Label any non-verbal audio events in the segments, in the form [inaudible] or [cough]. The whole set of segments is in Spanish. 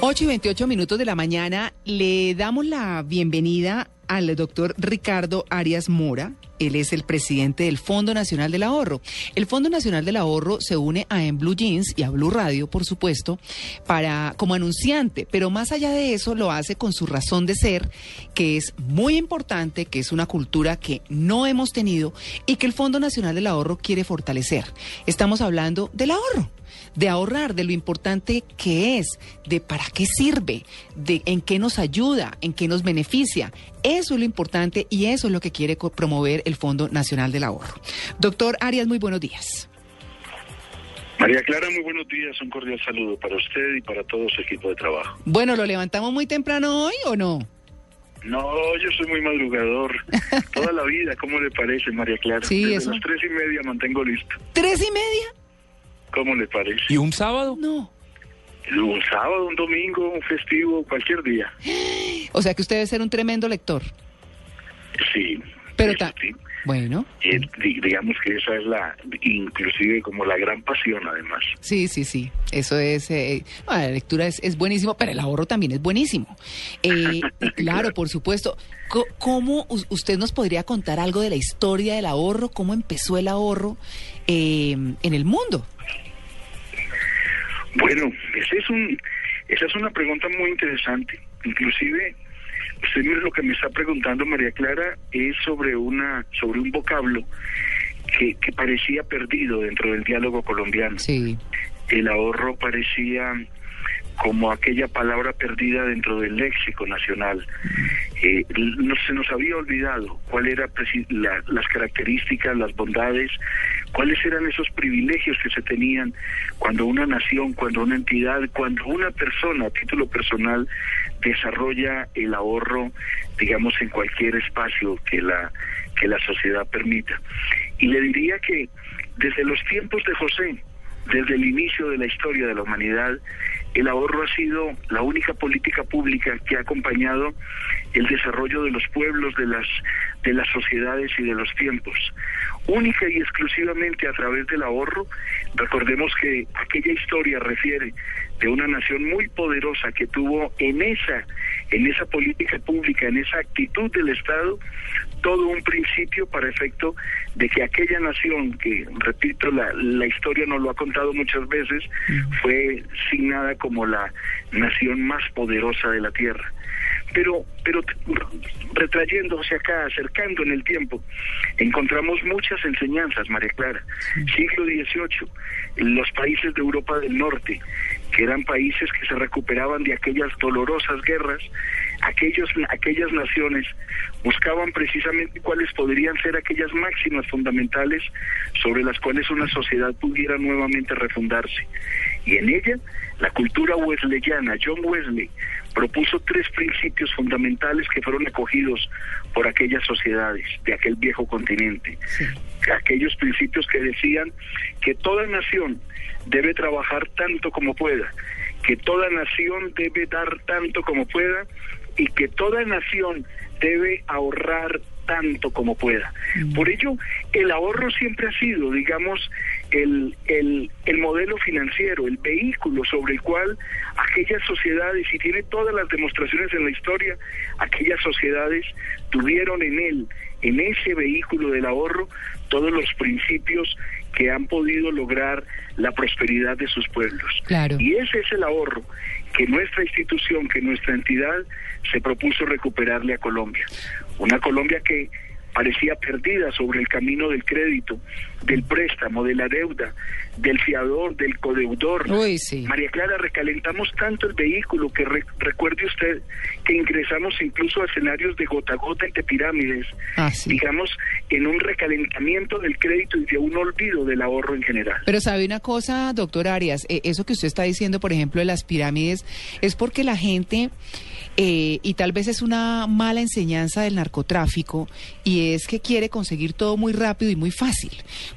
8 y 28 minutos de la mañana le damos la bienvenida al doctor Ricardo Arias Mora. Él es el presidente del Fondo Nacional del Ahorro. El Fondo Nacional del Ahorro se une a En Blue Jeans y a Blue Radio, por supuesto, para como anunciante, pero más allá de eso lo hace con su razón de ser, que es muy importante, que es una cultura que no hemos tenido y que el Fondo Nacional del Ahorro quiere fortalecer. Estamos hablando del ahorro de ahorrar, de lo importante que es, de para qué sirve, de en qué nos ayuda, en qué nos beneficia. Eso es lo importante y eso es lo que quiere promover el Fondo Nacional del Ahorro. Doctor Arias, muy buenos días. María Clara, muy buenos días. Un cordial saludo para usted y para todo su equipo de trabajo. Bueno, ¿lo levantamos muy temprano hoy o no? No, yo soy muy madrugador. [laughs] Toda la vida, ¿cómo le parece, María Clara? Sí, Desde eso. las tres y media mantengo listo. ¿Tres y media? ¿Cómo le parece? ¿Y un sábado? No. Un sábado, un domingo, un festivo, cualquier día. [gasps] O sea que usted debe ser un tremendo lector. Sí. Pero ta- sí. Bueno, Eh, di- digamos que esa es la, inclusive como la gran pasión, además. sí, sí, sí. Eso es, eh, bueno, la lectura es, es buenísimo, pero el ahorro también es buenísimo. Eh, [laughs] y claro, por supuesto. Co- ¿Cómo us- usted nos podría contar algo de la historia del ahorro? ¿Cómo empezó el ahorro eh, en el mundo? Bueno, ese es un, esa es una pregunta muy interesante. Inclusive, usted mire lo que me está preguntando María Clara es sobre una, sobre un vocablo que, que parecía perdido dentro del diálogo colombiano. Sí. El ahorro parecía como aquella palabra perdida dentro del léxico nacional. Eh, no, se nos había olvidado cuáles eran las características, las bondades, cuáles eran esos privilegios que se tenían cuando una nación, cuando una entidad, cuando una persona a título personal desarrolla el ahorro, digamos, en cualquier espacio que la, que la sociedad permita. Y le diría que desde los tiempos de José, desde el inicio de la historia de la humanidad, el ahorro ha sido la única política pública que ha acompañado el desarrollo de los pueblos, de las, de las sociedades y de los tiempos. Única y exclusivamente a través del ahorro, recordemos que aquella historia refiere de una nación muy poderosa que tuvo en esa, en esa política pública, en esa actitud del Estado, todo un principio para efecto de que aquella nación, que repito, la, la historia nos lo ha contado muchas veces, fue signada como la nación más poderosa de la tierra. Pero, pero retrayéndose acá, acercando en el tiempo, encontramos muchas enseñanzas, María Clara. Siglo XVIII, los países de Europa del Norte, que eran países que se recuperaban de aquellas dolorosas guerras, aquellos, aquellas naciones buscaban precisamente cuáles podrían ser aquellas máximas fundamentales sobre las cuales una sociedad pudiera nuevamente refundarse. Y en ella, la cultura wesleyana, John Wesley, propuso tres principios fundamentales que fueron acogidos por aquellas sociedades de aquel viejo continente. Aquellos principios que decían que toda nación debe trabajar tanto como pueda, que toda nación debe dar tanto como pueda y que toda nación debe ahorrar tanto como pueda. Por ello, el ahorro siempre ha sido, digamos, el, el, el, modelo financiero, el vehículo sobre el cual aquellas sociedades, y tiene todas las demostraciones en la historia, aquellas sociedades tuvieron en él, en ese vehículo del ahorro, todos los principios que han podido lograr la prosperidad de sus pueblos. Claro. Y ese es el ahorro que nuestra institución, que nuestra entidad se propuso recuperarle a Colombia. Una Colombia que parecía perdida sobre el camino del crédito, del préstamo, de la deuda, del fiador, del codeudor. Uy, sí. María Clara, recalentamos tanto el vehículo que recuerde usted que ingresamos incluso a escenarios de gota a gota entre pirámides, ah, sí. digamos, en un recalentamiento del crédito y de un olvido del ahorro en general. Pero sabe una cosa, doctor Arias, eh, eso que usted está diciendo, por ejemplo, de las pirámides, es porque la gente eh, y tal vez es una mala enseñanza del narcotráfico y es que quiere conseguir todo muy rápido y muy fácil,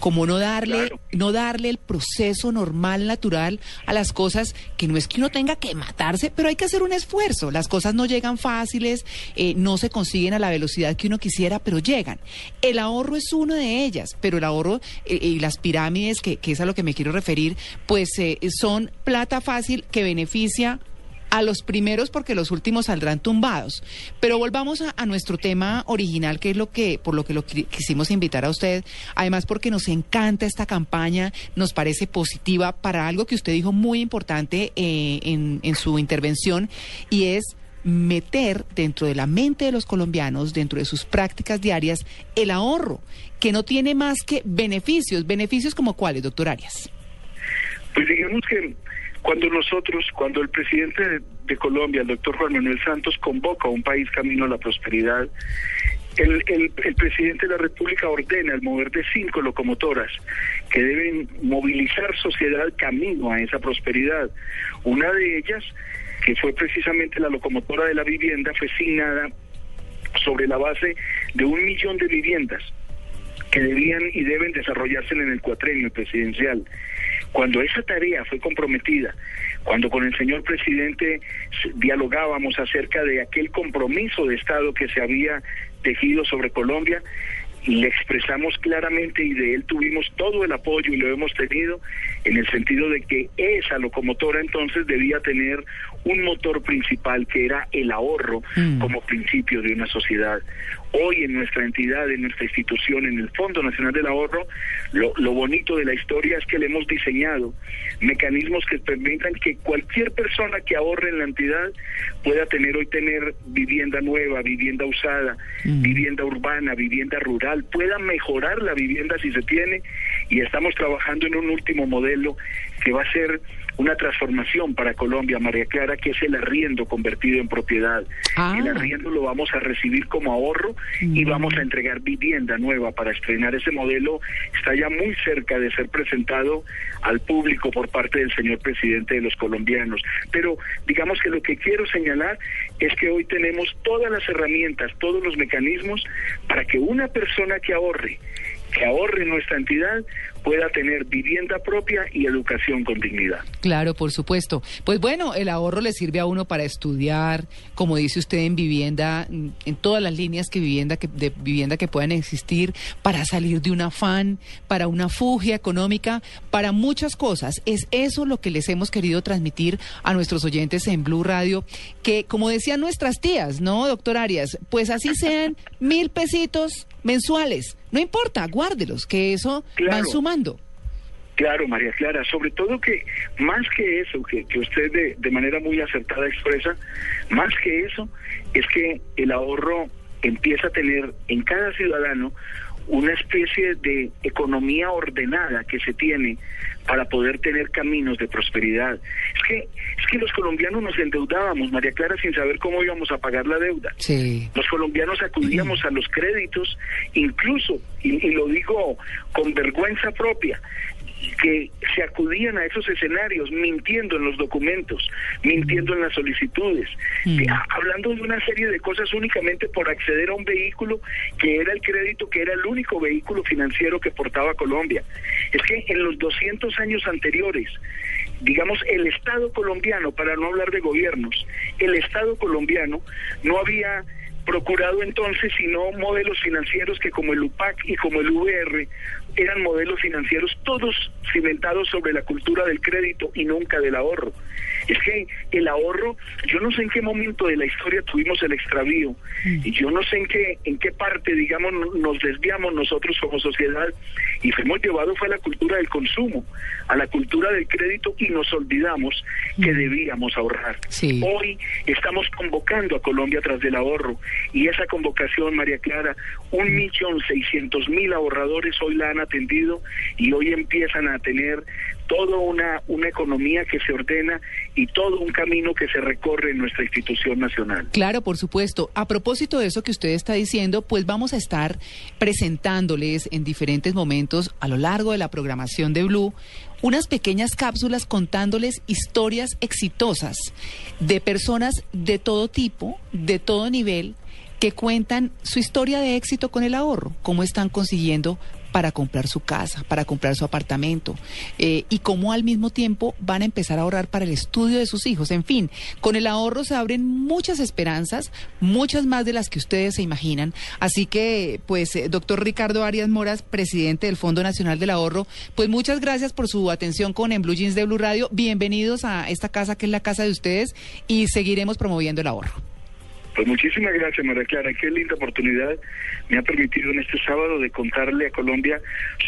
como no darle, no darle el proceso normal, natural a las cosas que no es que uno tenga que matarse, pero hay que hacer un esfuerzo. Las cosas no llegan fáciles, eh, no se consiguen a la velocidad que uno quisiera, pero llegan. El ahorro es uno de ellas, pero el ahorro eh, y las pirámides, que, que, es a lo que me quiero referir, pues son plata fácil que beneficia a los primeros porque los últimos saldrán tumbados. Pero volvamos a, nuestro tema original, que es lo que, por lo que lo quisimos invitar a usted, además porque nos encanta esta campaña, nos parece positiva para algo que usted dijo muy importante eh, en, en su intervención, y es meter dentro de la mente de los colombianos, dentro de sus prácticas diarias, el ahorro, que no tiene más que beneficios. ¿Beneficios como cuáles, doctor Arias? Pues digamos que cuando nosotros, cuando el presidente de, Colombia, el doctor Juan Manuel Santos, convoca a un país camino a la prosperidad, el, el, presidente de la República ordena el mover de cinco locomotoras que deben movilizar sociedad camino a esa prosperidad. Una de ellas, que fue precisamente la locomotora de la vivienda, fue asignada sobre la base de un millón de viviendas que debían y deben desarrollarse en el cuatrenio presidencial. Cuando esa tarea fue comprometida, cuando con el señor presidente dialogábamos acerca de aquel compromiso de Estado que se había tejido sobre Colombia, le expresamos claramente y de él tuvimos todo el apoyo y lo hemos tenido en el sentido de que esa locomotora entonces debía tener un motor principal que era el ahorro mm. como principio de una sociedad. Hoy en nuestra entidad, en nuestra institución, en el Fondo Nacional del Ahorro, lo, lo bonito de la historia es que le hemos diseñado mecanismos que permitan que cualquier persona que ahorre en la entidad pueda tener hoy tener vivienda nueva, vivienda usada, mm. vivienda urbana, vivienda rural, pueda mejorar la vivienda si se tiene y estamos trabajando en un último modelo que va a ser una transformación para Colombia, María Clara, que es el arriendo convertido en propiedad. Ah. El arriendo lo vamos a recibir como ahorro y vamos a entregar vivienda nueva para estrenar ese modelo. Está ya muy cerca de ser presentado al público por parte del señor presidente de los colombianos. Pero digamos que lo que quiero señalar es que hoy tenemos todas las herramientas, todos los mecanismos para que una persona que ahorre que ahorre nuestra entidad pueda tener vivienda propia y educación con dignidad. Claro, por supuesto. Pues bueno, el ahorro le sirve a uno para estudiar, como dice usted, en vivienda, en todas las líneas que vivienda que, de vivienda que puedan existir, para salir de un afán, para una fugia económica, para muchas cosas. Es eso lo que les hemos querido transmitir a nuestros oyentes en Blue Radio, que como decían nuestras tías, ¿no, doctor Arias? Pues así sean [laughs] mil pesitos mensuales. No importa, guárdelos, que eso van sumando. Claro, María Clara, sobre todo que más que eso, que, que usted de, de, manera muy acertada expresa, más que eso, es que el ahorro empieza a tener en cada ciudadano una especie de economía ordenada que se tiene para poder tener caminos de prosperidad. Es que, es que los colombianos nos endeudábamos, María Clara, sin saber cómo íbamos a pagar la deuda. Sí. Los colombianos acudíamos a los créditos, incluso, y, y lo digo con vergüenza propia, que se acudían a esos escenarios mintiendo en los documentos, mintiendo en las solicitudes, mm. hablando de una serie de cosas únicamente por acceder a un vehículo que era el crédito, que era el único vehículo financiero que portaba Colombia. Es que en los 200 años anteriores, digamos, el Estado colombiano, para no hablar de gobiernos, el Estado colombiano no había procurado entonces sino modelos financieros que como el UPAC y como el VR eran modelos financieros todos cimentados sobre la cultura del crédito y nunca del ahorro. Es que el ahorro, yo no sé en qué momento de la historia tuvimos el extravío y yo no sé en qué en qué parte, digamos, nos desviamos nosotros como sociedad y fuimos llevados fue a la cultura del consumo, a la cultura del crédito y nos olvidamos que debíamos ahorrar. Hoy estamos convocando a Colombia tras del ahorro y esa convocación, María Clara, un millón seiscientos mil ahorradores hoy la han atendido y hoy empiezan a tener toda una, una economía que se ordena y todo un camino que se recorre en nuestra institución nacional. Claro, por supuesto. A propósito de eso que usted está diciendo, pues vamos a estar presentándoles en diferentes momentos a lo largo de la programación de Blue unas pequeñas cápsulas contándoles historias exitosas de personas de todo tipo, de todo nivel, que cuentan su historia de éxito con el ahorro, cómo están consiguiendo para comprar su casa, para comprar su apartamento, eh, y cómo al mismo tiempo van a empezar a ahorrar para el estudio de sus hijos. En fin, con el ahorro se abren muchas esperanzas, muchas más de las que ustedes se imaginan. Así que, pues, eh, doctor Ricardo Arias Moras, presidente del Fondo Nacional del Ahorro, pues muchas gracias por su atención con En Blue Jeans de Blue Radio. Bienvenidos a esta casa que es la casa de ustedes y seguiremos promoviendo el ahorro. Pues muchísimas gracias, María Clara. Qué linda oportunidad me ha permitido en este sábado de contarle a Colombia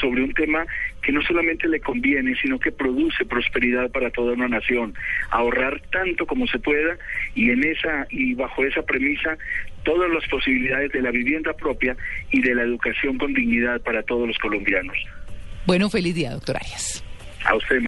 sobre un tema que no solamente le conviene, sino que produce prosperidad para toda una nación. Ahorrar tanto como se pueda y en esa y bajo esa premisa todas las posibilidades de la vivienda propia y de la educación con dignidad para todos los colombianos. Bueno, feliz día, doctor Arias. A usted.